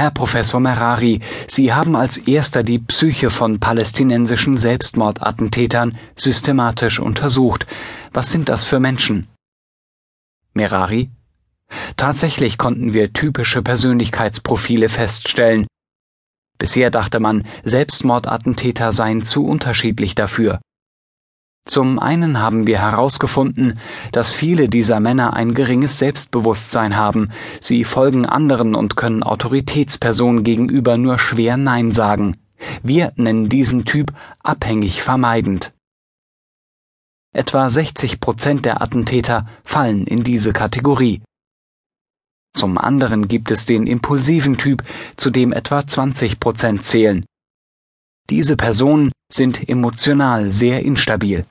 Herr Professor Merari, Sie haben als erster die Psyche von palästinensischen Selbstmordattentätern systematisch untersucht. Was sind das für Menschen? Merari Tatsächlich konnten wir typische Persönlichkeitsprofile feststellen. Bisher dachte man, Selbstmordattentäter seien zu unterschiedlich dafür. Zum einen haben wir herausgefunden, dass viele dieser Männer ein geringes Selbstbewusstsein haben, sie folgen anderen und können Autoritätspersonen gegenüber nur schwer Nein sagen. Wir nennen diesen Typ abhängig vermeidend. Etwa 60 Prozent der Attentäter fallen in diese Kategorie. Zum anderen gibt es den impulsiven Typ, zu dem etwa 20 Prozent zählen. Diese Personen sind emotional sehr instabil.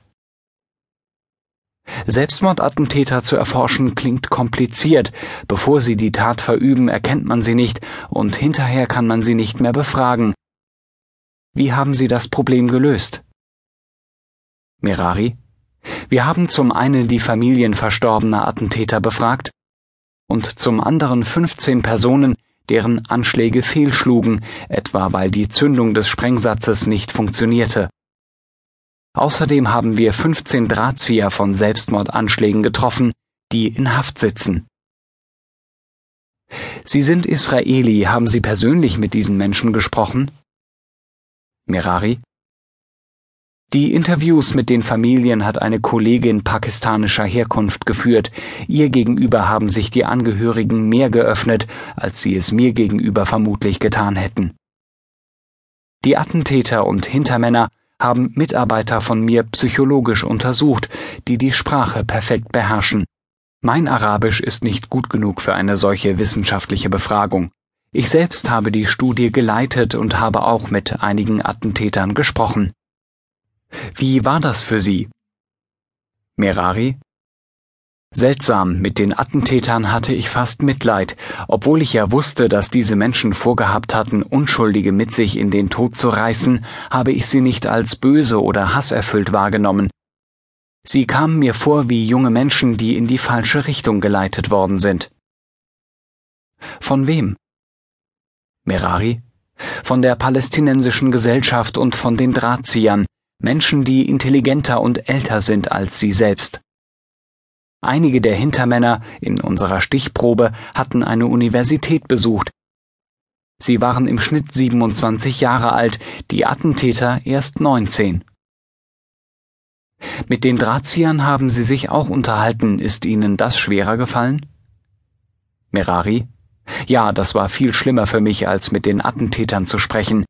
Selbstmordattentäter zu erforschen klingt kompliziert. Bevor sie die Tat verüben, erkennt man sie nicht und hinterher kann man sie nicht mehr befragen. Wie haben Sie das Problem gelöst? Mirari Wir haben zum einen die Familien verstorbener Attentäter befragt und zum anderen 15 Personen, deren Anschläge fehlschlugen, etwa weil die Zündung des Sprengsatzes nicht funktionierte. Außerdem haben wir 15 Drahtzieher von Selbstmordanschlägen getroffen, die in Haft sitzen. Sie sind Israeli, haben Sie persönlich mit diesen Menschen gesprochen? Mirari die Interviews mit den Familien hat eine Kollegin pakistanischer Herkunft geführt. Ihr gegenüber haben sich die Angehörigen mehr geöffnet, als sie es mir gegenüber vermutlich getan hätten. Die Attentäter und Hintermänner haben Mitarbeiter von mir psychologisch untersucht, die die Sprache perfekt beherrschen. Mein Arabisch ist nicht gut genug für eine solche wissenschaftliche Befragung. Ich selbst habe die Studie geleitet und habe auch mit einigen Attentätern gesprochen. Wie war das für Sie? Merari Seltsam, mit den Attentätern hatte ich fast Mitleid, obwohl ich ja wusste, dass diese Menschen vorgehabt hatten, Unschuldige mit sich in den Tod zu reißen, habe ich sie nicht als böse oder hasserfüllt wahrgenommen. Sie kamen mir vor wie junge Menschen, die in die falsche Richtung geleitet worden sind. Von wem? Merari? Von der palästinensischen Gesellschaft und von den Drahtziehern, Menschen, die intelligenter und älter sind als sie selbst. Einige der Hintermänner in unserer Stichprobe hatten eine Universität besucht. Sie waren im Schnitt 27 Jahre alt, die Attentäter erst 19. Mit den Drahtziehern haben Sie sich auch unterhalten. Ist Ihnen das schwerer gefallen? Merari? Ja, das war viel schlimmer für mich, als mit den Attentätern zu sprechen.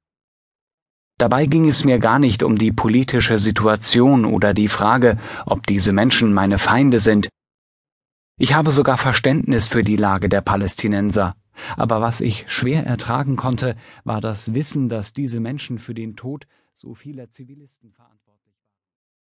Dabei ging es mir gar nicht um die politische Situation oder die Frage, ob diese Menschen meine Feinde sind. Ich habe sogar Verständnis für die Lage der Palästinenser. Aber was ich schwer ertragen konnte, war das Wissen, dass diese Menschen für den Tod so vieler Zivilisten verantwortlich